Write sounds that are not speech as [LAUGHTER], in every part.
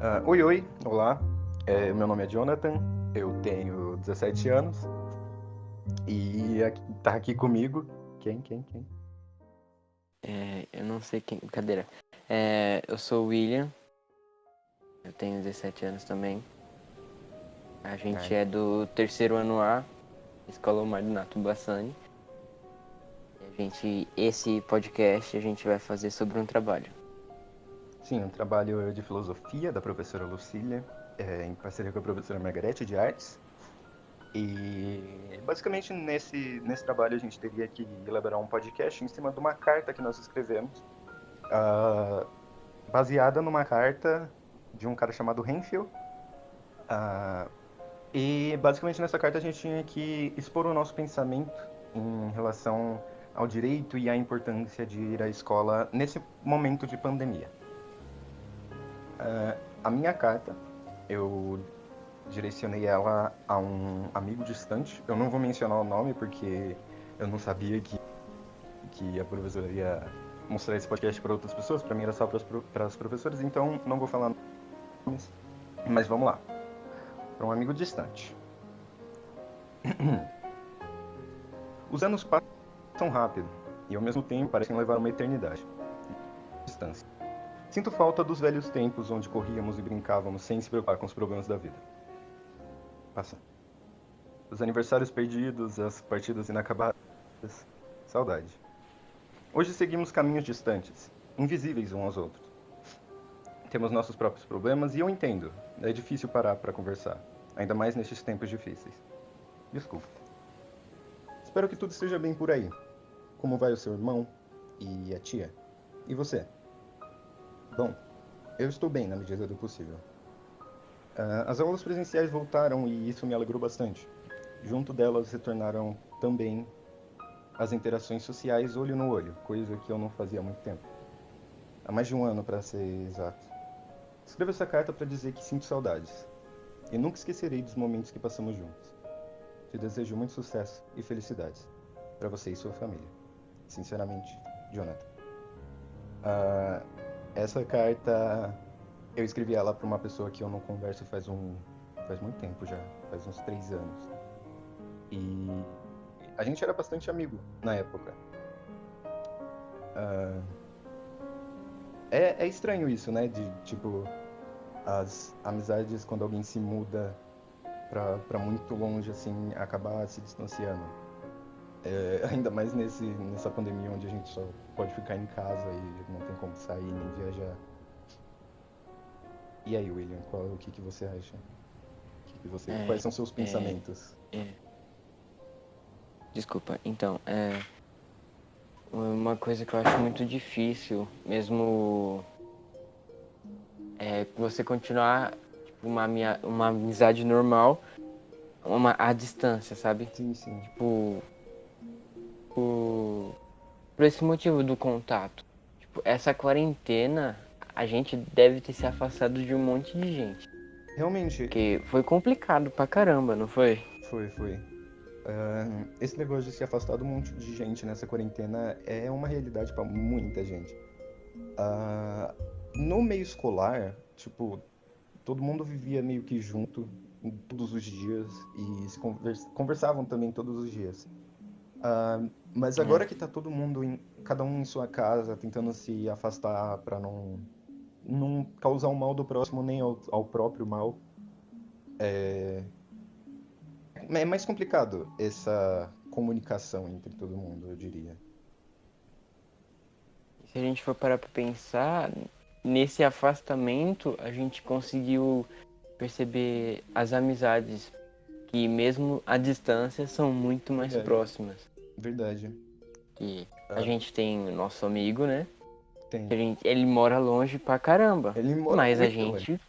Uh, oi, oi, olá. É, meu nome é Jonathan, eu tenho 17 anos e aqui, tá aqui comigo. Quem, quem, quem? É, eu não sei quem. Cadeira. É, eu sou o William, eu tenho 17 anos também. A gente Ai. é do terceiro ano A, Escola Omar do Nato Bassani. A gente, esse podcast a gente vai fazer sobre um trabalho. Sim, um trabalho de filosofia da professora Lucília, é, em parceria com a professora Margarete de Artes. E basicamente nesse, nesse trabalho a gente teria que elaborar um podcast em cima de uma carta que nós escrevemos, uh, baseada numa carta de um cara chamado Renfield. Uh, e basicamente nessa carta a gente tinha que expor o nosso pensamento em relação ao direito e à importância de ir à escola nesse momento de pandemia. Uh, a minha carta, eu direcionei ela a um amigo distante. Eu não vou mencionar o nome porque eu não sabia que, que a professora ia mostrar esse podcast para outras pessoas. Para mim era só para as professoras, então não vou falar nomes. Mas vamos lá. Para um amigo distante. [CLEARS THROAT] Os anos passam rápido e ao mesmo tempo parecem levar uma eternidade. Distância. Sinto falta dos velhos tempos onde corríamos e brincávamos sem se preocupar com os problemas da vida. Passa. Os aniversários perdidos, as partidas inacabadas. Saudade. Hoje seguimos caminhos distantes, invisíveis uns aos outros. Temos nossos próprios problemas e eu entendo. É difícil parar para conversar, ainda mais nestes tempos difíceis. Desculpa. Espero que tudo esteja bem por aí. Como vai o seu irmão e a tia? E você? Bom, eu estou bem na medida do possível. Uh, as aulas presenciais voltaram e isso me alegrou bastante. Junto delas retornaram também as interações sociais olho no olho, coisa que eu não fazia há muito tempo. Há mais de um ano, para ser exato. Escrevo essa carta para dizer que sinto saudades. E nunca esquecerei dos momentos que passamos juntos. Te desejo muito sucesso e felicidades para você e sua família. Sinceramente, Jonathan. Uh, essa carta eu escrevi ela para uma pessoa que eu não converso faz um faz muito tempo já, faz uns três anos. E a gente era bastante amigo na época. Uh, é, é estranho isso, né? De tipo as amizades quando alguém se muda para muito longe assim acabar se distanciando. É, [LAUGHS] ainda mais nesse, nessa pandemia onde a gente só pode ficar em casa e não tem como sair nem viajar. E aí, William, qual, o que, que você acha? Que que você, é, quais são seus é, pensamentos? É, Desculpa, então, é. Uma coisa que eu acho muito difícil, mesmo. É você continuar tipo, uma, uma amizade normal uma, à distância, sabe? Sim, sim. Tipo, por, por esse motivo do contato. Tipo, essa quarentena, a gente deve ter se afastado de um monte de gente. Realmente. Porque foi complicado pra caramba, não foi? Foi, foi. Uh, esse negócio de se afastar de um monte de gente nessa quarentena é uma realidade para muita gente. Uh, no meio escolar, tipo, todo mundo vivia meio que junto todos os dias e se conversavam também todos os dias. Uh, mas é. agora que tá todo mundo, em, cada um em sua casa, tentando se afastar para não, não causar o um mal do próximo nem ao, ao próprio mal, é... é mais complicado essa comunicação entre todo mundo, eu diria. Se a gente for parar para pensar, nesse afastamento a gente conseguiu perceber as amizades que mesmo à distância são muito mais Verdade. próximas. Verdade. E ah. a gente tem o nosso amigo, né? Tem. Gente, ele mora longe pra caramba. Ele mora Mas a gente. Longe.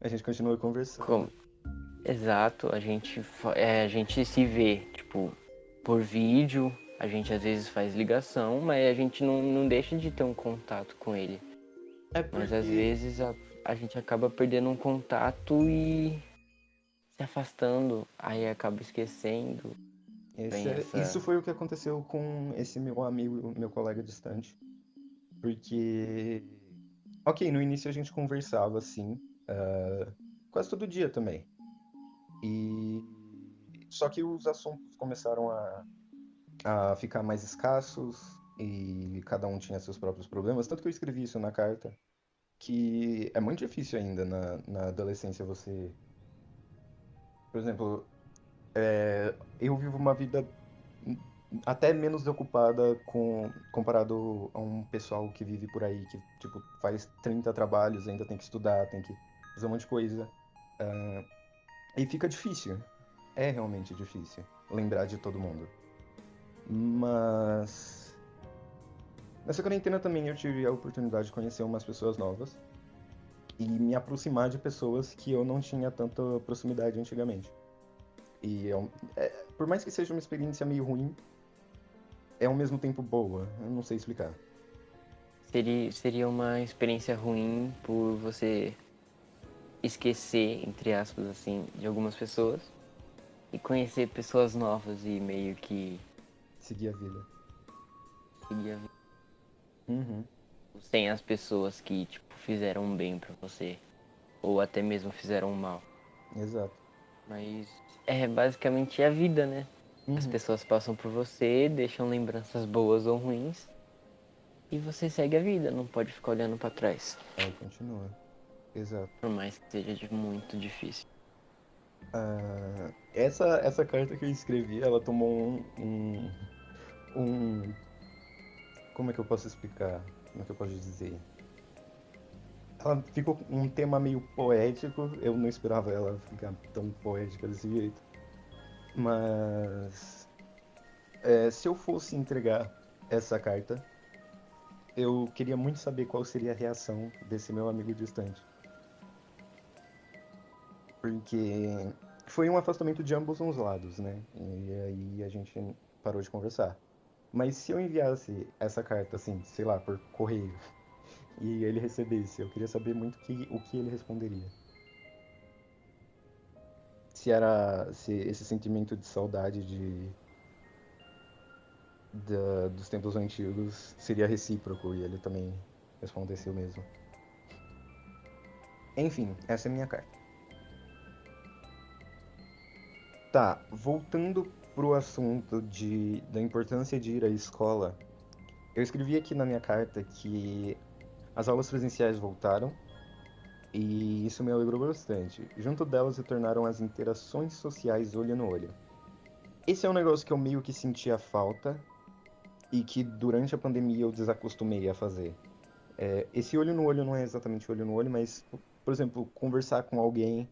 A gente continua conversando. Com... Exato, a gente, é, a gente se vê, tipo, por vídeo, a gente às vezes faz ligação, mas a gente não, não deixa de ter um contato com ele. É porque... Mas às vezes a, a gente acaba perdendo um contato e se afastando, aí acaba esquecendo. Esse, é, essa... Isso foi o que aconteceu com esse meu amigo, meu colega distante. Porque, ok, no início a gente conversava assim, uh, quase todo dia também. E só que os assuntos começaram a, a ficar mais escassos e cada um tinha seus próprios problemas. Tanto que eu escrevi isso na carta, que é muito difícil ainda na, na adolescência você. Por exemplo, é, eu vivo uma vida até menos ocupada com, comparado a um pessoal que vive por aí, que tipo, faz 30 trabalhos, ainda tem que estudar, tem que fazer um monte de coisa. Uh, e fica difícil. É realmente difícil lembrar de todo mundo. Mas. Nessa quarentena também eu tive a oportunidade de conhecer umas pessoas novas e me aproximar de pessoas que eu não tinha tanta proximidade antigamente. E é, é, por mais que seja uma experiência meio ruim, é ao mesmo tempo boa. Eu não sei explicar. Seria, seria uma experiência ruim por você esquecer, entre aspas, assim, de algumas pessoas e conhecer pessoas novas e meio que. Seguir a vida. Seguir a vida. Uhum. Sem as pessoas que, tipo, fizeram bem para você. Ou até mesmo fizeram mal. Exato. Mas é basicamente a vida, né? Uhum. As pessoas passam por você, deixam lembranças boas ou ruins. E você segue a vida, não pode ficar olhando para trás. É, continua. Exato. Por mais que seja muito difícil. Uh, essa, essa carta que eu escrevi, ela tomou um, um, um. Como é que eu posso explicar? Como é que eu posso dizer? Ela ficou um tema meio poético. Eu não esperava ela ficar tão poética desse jeito. Mas é, se eu fosse entregar essa carta, eu queria muito saber qual seria a reação desse meu amigo distante. Porque foi um afastamento de ambos os lados, né? E aí a gente parou de conversar. Mas se eu enviasse essa carta, assim, sei lá, por correio, [LAUGHS] e ele recebesse, eu queria saber muito que, o que ele responderia se era se esse sentimento de saudade de dos tempos antigos seria recíproco e ele também respondesse o mesmo. Enfim, essa é a minha carta. Tá, voltando pro assunto de, da importância de ir à escola, eu escrevi aqui na minha carta que as aulas presenciais voltaram e isso me alegrou bastante. Junto delas se tornaram as interações sociais olho no olho. Esse é um negócio que eu meio que sentia falta e que durante a pandemia eu desacostumei a fazer. É, esse olho no olho não é exatamente olho no olho, mas, por exemplo, conversar com alguém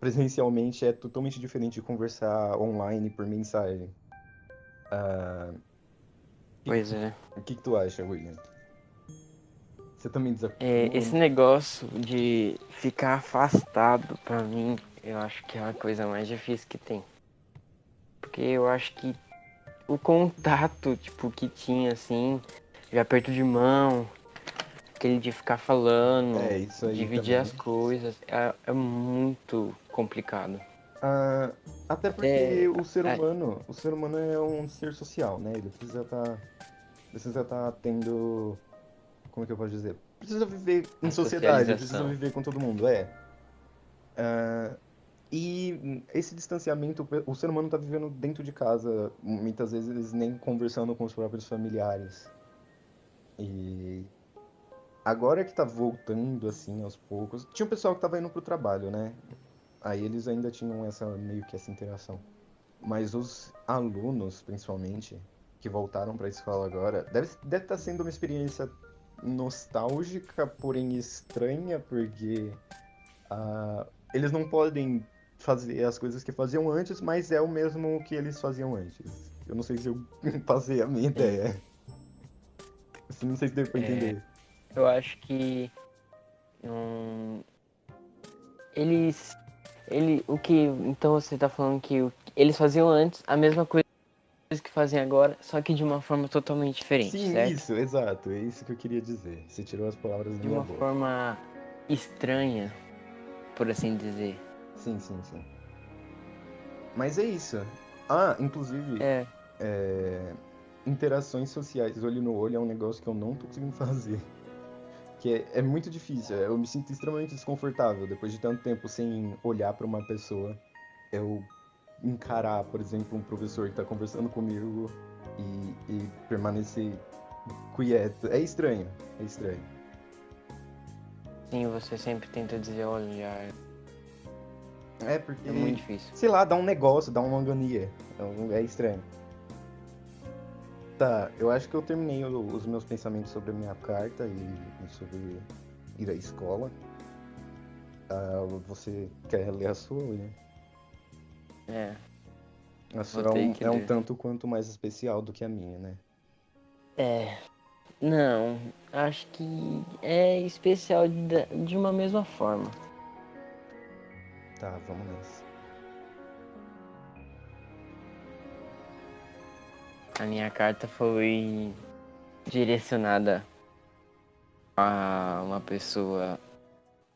presencialmente é totalmente diferente de conversar online por mensagem. Uh, pois é. O que, que tu acha, William? Você também desacostuma? É, esse negócio de ficar afastado, pra mim, eu acho que é a coisa mais difícil que tem. Porque eu acho que o contato, tipo, que tinha, assim, de aperto de mão, aquele de ficar falando, é, dividir também. as coisas, é, é muito complicado. Ah, até porque é, o ser humano, é... o ser humano é um ser social, né? Ele precisa estar, tá, precisa estar tá tendo como é que eu posso dizer? Precisa viver em sociedade, precisa viver com todo mundo, é. Uh, e esse distanciamento, o ser humano está vivendo dentro de casa, muitas vezes nem conversando com os próprios familiares. E agora que tá voltando assim aos poucos, tinha um pessoal que tava indo pro trabalho, né? Aí eles ainda tinham essa meio que essa interação. Mas os alunos, principalmente, que voltaram para a escola agora, deve deve estar tá sendo uma experiência nostálgica, porém estranha, porque uh, eles não podem fazer as coisas que faziam antes, mas é o mesmo que eles faziam antes. Eu não sei se eu [LAUGHS] passei a minha ideia. Não sei se deu pra é, entender. É, eu acho que. Hum, eles. Ele, o que. Então você tá falando que o, eles faziam antes a mesma coisa que fazem agora, só que de uma forma totalmente diferente, Sim, certo? isso, exato. É isso que eu queria dizer. Você tirou as palavras de uma boca. forma estranha, por assim dizer. Sim, sim, sim. Mas é isso. Ah, inclusive, é. É... interações sociais, olho no olho, é um negócio que eu não tô conseguindo [LAUGHS] fazer. Que é, é muito difícil. Eu me sinto extremamente desconfortável depois de tanto tempo sem olhar para uma pessoa. Eu encarar, por exemplo, um professor que está conversando comigo e, e permanecer quieto. É estranho, é estranho. Sim, você sempre tenta dizer, olha. É porque. É muito difícil. Sei lá, dá um negócio, dá uma agonia. É estranho. Tá, eu acho que eu terminei os meus pensamentos sobre a minha carta e, sobre ir à escola. Uh, você quer ler a sua, William? É. A sua é um, é um tanto quanto mais especial do que a minha, né? É. Não, acho que é especial de, de uma mesma forma. Tá, vamos nessa. A minha carta foi direcionada a uma pessoa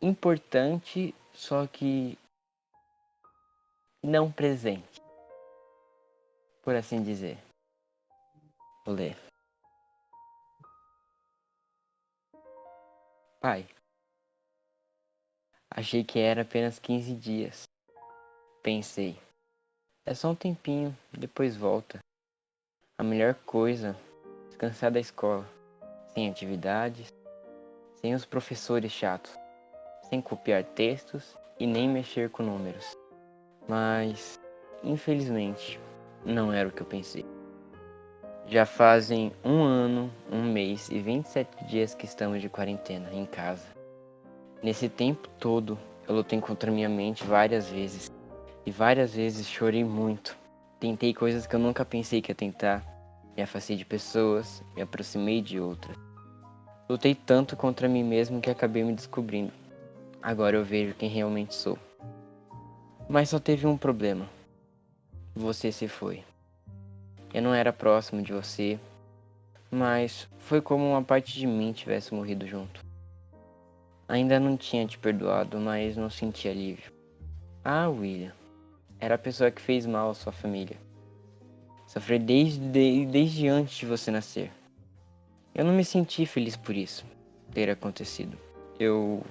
importante, só que não presente. Por assim dizer. Vou ler. Pai, achei que era apenas 15 dias. Pensei, é só um tempinho, depois volta. A melhor coisa, descansar da escola, sem atividades, sem os professores chatos, sem copiar textos e nem mexer com números. Mas, infelizmente, não era o que eu pensei. Já fazem um ano, um mês e 27 dias que estamos de quarentena em casa. Nesse tempo todo, eu lutei contra minha mente várias vezes. E várias vezes chorei muito. Tentei coisas que eu nunca pensei que ia tentar. Me afastei de pessoas, me aproximei de outras. Lutei tanto contra mim mesmo que acabei me descobrindo. Agora eu vejo quem realmente sou. Mas só teve um problema. Você se foi. Eu não era próximo de você, mas foi como uma parte de mim tivesse morrido junto. Ainda não tinha te perdoado, mas não senti alívio. Ah, William, era a pessoa que fez mal à sua família. Sofri desde, desde antes de você nascer. Eu não me senti feliz por isso ter acontecido. Eu.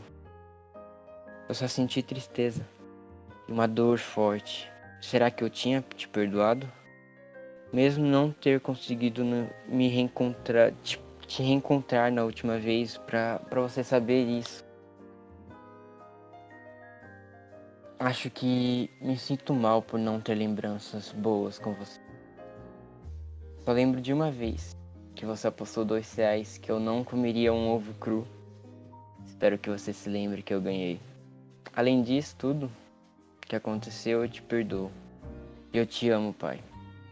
Eu só senti tristeza uma dor forte. Será que eu tinha te perdoado? Mesmo não ter conseguido me reencontrar, te, te reencontrar na última vez, pra você saber isso. Acho que me sinto mal por não ter lembranças boas com você. Só lembro de uma vez que você apostou dois reais que eu não comeria um ovo cru. Espero que você se lembre que eu ganhei. Além disso tudo que aconteceu, eu te perdoo. Eu te amo, pai.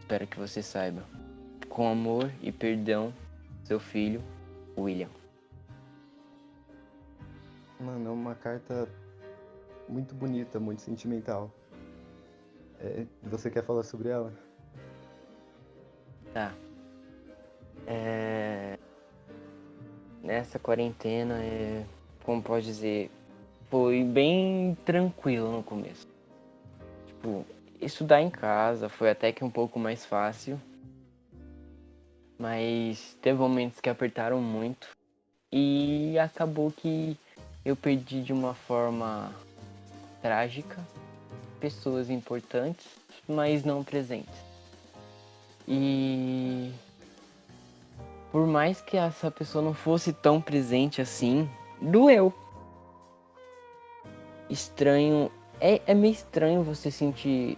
Espero que você saiba. Com amor e perdão, seu filho, William. Mano, é uma carta muito bonita, muito sentimental. É, você quer falar sobre ela? Tá. É... Nessa quarentena, é... como pode dizer, foi bem tranquilo no começo. Tipo, estudar em casa foi até que um pouco mais fácil. Mas teve momentos que apertaram muito. E acabou que eu perdi de uma forma trágica pessoas importantes, mas não presentes. E por mais que essa pessoa não fosse tão presente assim, doeu. Estranho. É, é meio estranho você sentir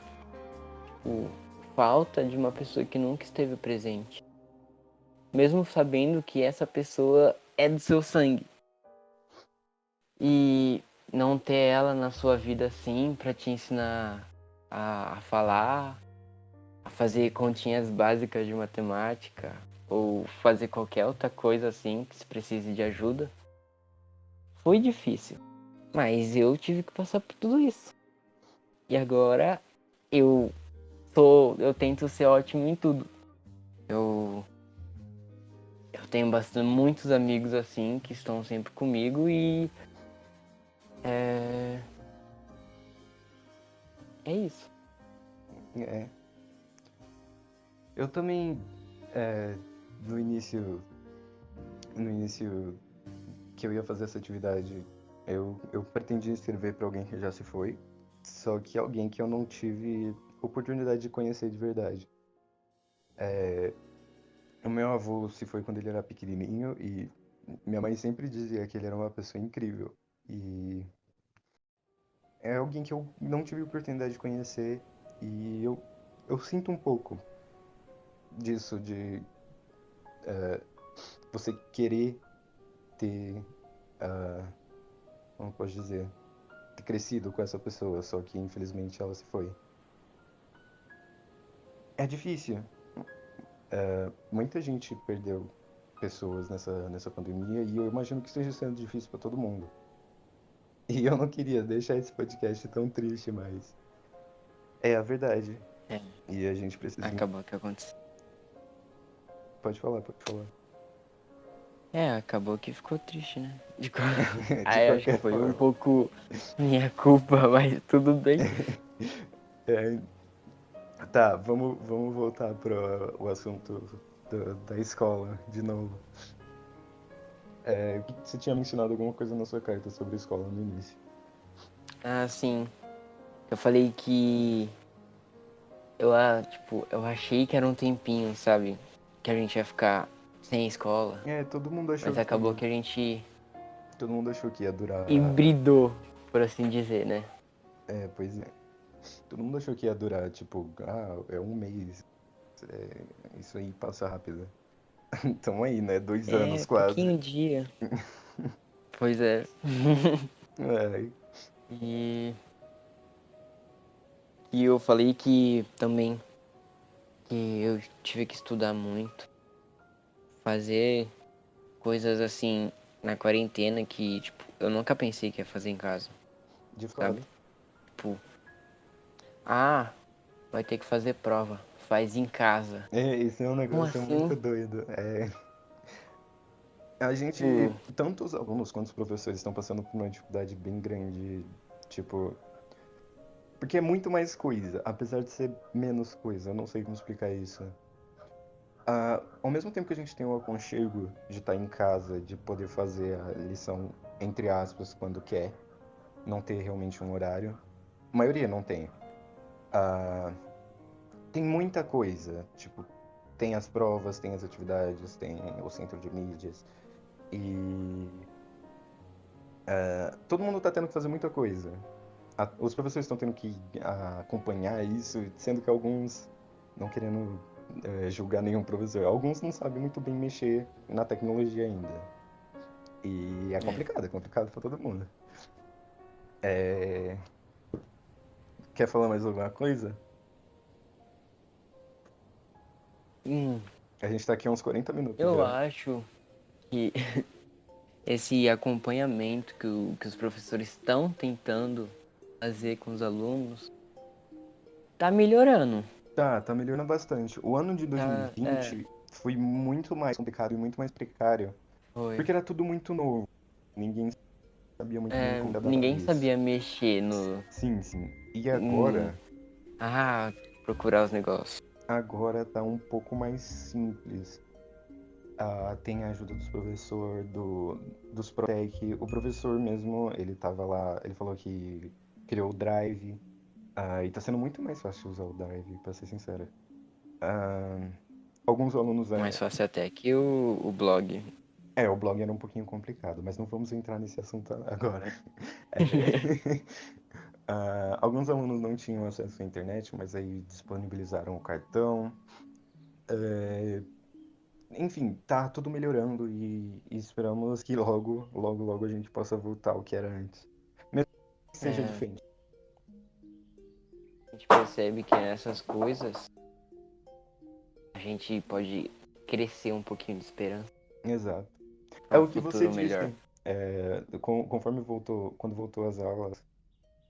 tipo, falta de uma pessoa que nunca esteve presente. Mesmo sabendo que essa pessoa é do seu sangue. E não ter ela na sua vida assim para te ensinar a, a falar, fazer continhas básicas de matemática ou fazer qualquer outra coisa assim que se precise de ajuda. Foi difícil, mas eu tive que passar por tudo isso. E agora eu sou, eu tento ser ótimo em tudo. Eu eu tenho bastante muitos amigos assim que estão sempre comigo e é é isso. É. Eu também, é, no início, no início que eu ia fazer essa atividade. Eu, eu pretendia escrever para alguém que já se foi, só que alguém que eu não tive oportunidade de conhecer de verdade. É, o meu avô se foi quando ele era pequenininho e minha mãe sempre dizia que ele era uma pessoa incrível. E é alguém que eu não tive oportunidade de conhecer e eu, eu sinto um pouco disso, de uh, você querer ter, uh, como posso dizer, ter crescido com essa pessoa, só que infelizmente ela se foi. É difícil. Uh, muita gente perdeu pessoas nessa, nessa pandemia e eu imagino que esteja sendo difícil para todo mundo. E eu não queria deixar esse podcast tão triste, mas é a verdade. É. E a gente precisa. Acabou que aconteceu. Pode falar, pode falar. É, acabou que ficou triste, né? [LAUGHS] De, co... De Aí acho que foi um forma. pouco minha culpa, [LAUGHS] mas tudo bem. [LAUGHS] É, Tá, vamos, vamos voltar para o assunto do- da escola de novo. É, você tinha mencionado alguma coisa na sua carta sobre a escola no início. Ah, sim. Eu falei que eu, ah, tipo, eu achei que era um tempinho, sabe? Que a gente ia ficar sem escola. É, todo mundo achou Mas acabou que a gente todo mundo achou que ia durar. hibridou, por assim dizer, né? É, pois é. Todo mundo achou que ia durar, tipo, ah, é um mês. É, isso aí passa rápido. [LAUGHS] Tamo aí, né? Dois anos é, quase. pouquinho dia. [LAUGHS] pois é. É, [LAUGHS] E... E eu falei que também que eu tive que estudar muito. Fazer coisas assim na quarentena que, tipo, eu nunca pensei que ia fazer em casa, de fato. sabe? Tipo, ah, vai ter que fazer prova. Faz em casa. É, esse é um negócio assim? muito doido. É... A gente, Hum. tanto os alunos quanto os professores estão passando por uma dificuldade bem grande, tipo... Porque é muito mais coisa, apesar de ser menos coisa, eu não sei como explicar isso. Ah, ao mesmo tempo que a gente tem o aconchego de estar em casa, de poder fazer a lição, entre aspas, quando quer, não ter realmente um horário, a maioria não tem. Ah, tem muita coisa, tipo, tem as provas, tem as atividades, tem o centro de mídias e ah, todo mundo tá tendo que fazer muita coisa. A- os professores estão tendo que ah, acompanhar isso, sendo que alguns, não querendo eh, julgar nenhum professor, alguns não sabem muito bem mexer na tecnologia ainda. E é complicado, é complicado pra todo mundo. É, Quer falar mais alguma coisa? Hum, A gente tá aqui há uns 40 minutos eu já. acho que [LAUGHS] esse acompanhamento que, o- que os professores estão tentando fazer com os alunos tá melhorando. Tá, tá melhorando bastante. O ano de Tá, 2020 foi muito mais complicado e muito mais precário. Foi. Porque era tudo muito novo. Ninguém sabia muito É, como lidar ninguém isso. sabia mexer no. Sim, sim. E agora, Ah, procurar os negócios. agora tá um pouco mais simples. Ah, tem a ajuda dos professores, do, dos Protec. O professor mesmo, ele tava lá, ele falou que criou o Drive. Ah, e tá sendo muito mais fácil usar o Drive, pra ser sincero. Ah, alguns alunos é, Mais fácil até que o, o blog. É, o blog era um pouquinho complicado, mas não vamos entrar nesse assunto [LAUGHS] agora. É. [LAUGHS] [LAUGHS] Ah, alguns alunos não tinham acesso à internet, mas aí disponibilizaram o cartão. É, Enfim, tá tudo melhorando e, e esperamos que logo, logo, logo a gente possa voltar ao que era antes. Seja É. diferente. A gente percebe que nessas coisas a gente pode crescer um pouquinho de esperança. Exato. É o que você disse. melhor. É, con- conforme voltou, quando voltou às aulas,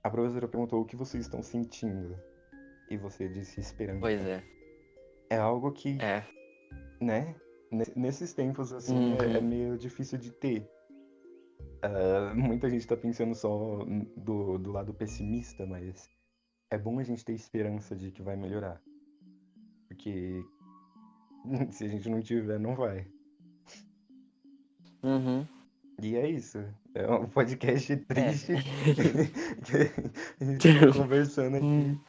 a professora perguntou o que vocês estão sentindo. E você disse esperança. Pois é. É algo que, É. né? ne- Nesses tempos, assim, é, é Uhum. meio difícil de ter. Ah, muita gente tá pensando só do, do lado pessimista, mas é bom a gente ter esperança de que vai melhorar. Porque [LAUGHS] se a gente não tiver, não vai. Uhum. E é isso. É um podcast É. triste [LAUGHS] que a gente tá conversando aqui. Hum,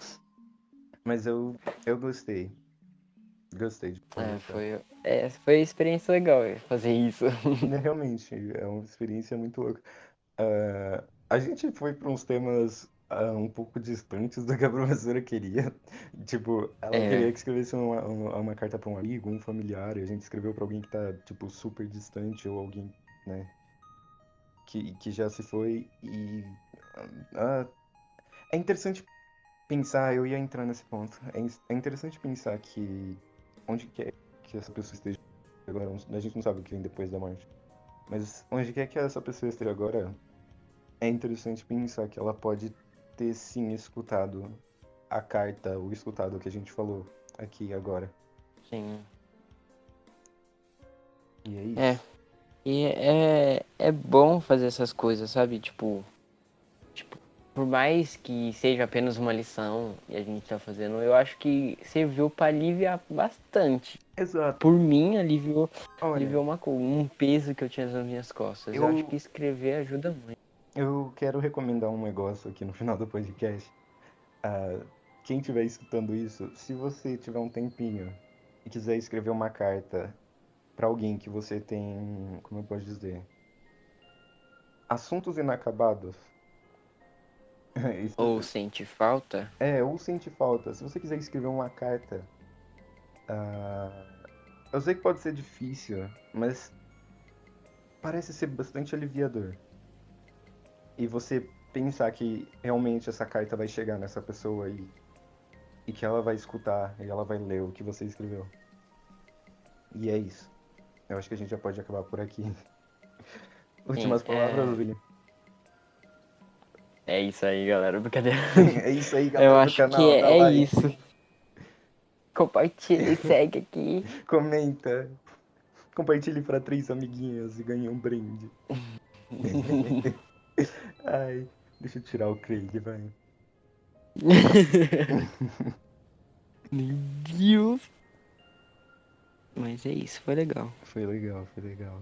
Mas eu, eu gostei. Gostei de É, foi, é, foi uma experiência legal fazer isso. [LAUGHS] Realmente, é uma experiência muito louca. Ah, a gente foi para uns temas ah, um pouco distantes do que a professora queria. Tipo, ela É. queria que escrevesse uma, uma, uma carta para um amigo, um familiar, e a gente escreveu para alguém que tá, tipo, super distante, ou alguém, né, que, que já se foi. E ah, é interessante pensar, eu ia entrar nesse ponto, é, é interessante pensar que onde quer que essa pessoa esteja agora, a gente não sabe o que vem depois da morte. Mas onde quer que essa pessoa esteja agora, é interessante pensar que ela pode ter sim escutado a carta, ou escutado o que a gente falou aqui agora. Sim. E é isso. É. E é, é bom fazer essas coisas, sabe? Tipo, tipo, por mais que seja apenas uma lição e a gente tá fazendo, eu acho que serviu pra aliviar bastante. Exato. Por mim, aliviou, Olha, aliviou uma, um peso que eu tinha nas minhas costas. Eu Eu- acho que escrever ajuda muito. eu quero recomendar um negócio aqui no final do podcast. Ah, quem estiver escutando isso, se você tiver um tempinho e quiser escrever uma carta para alguém que você tem, como eu posso dizer, assuntos inacabados. [LAUGHS] Isso- Ou sente falta, É, ou sente falta. Se você quiser escrever uma carta, ah, eu sei que pode ser difícil, mas parece ser bastante aliviador. E você pensar que realmente essa carta vai chegar nessa pessoa e, e que ela vai escutar e ela vai ler o que você escreveu. E é isso. Eu acho que a gente já pode acabar por aqui. [LAUGHS] Últimas é- palavras, William. É isso aí, galera. Brincadeira. [LAUGHS] É isso aí, galera Eu acho canal. que é, é isso. Compartilha e segue aqui. [LAUGHS] Comenta. Compartilhe para três amiguinhas e ganhe um brinde. [LAUGHS] Ai, deixa eu tirar o Craig, vai. Meu Deus. Mas é isso, foi legal. Foi legal, foi legal.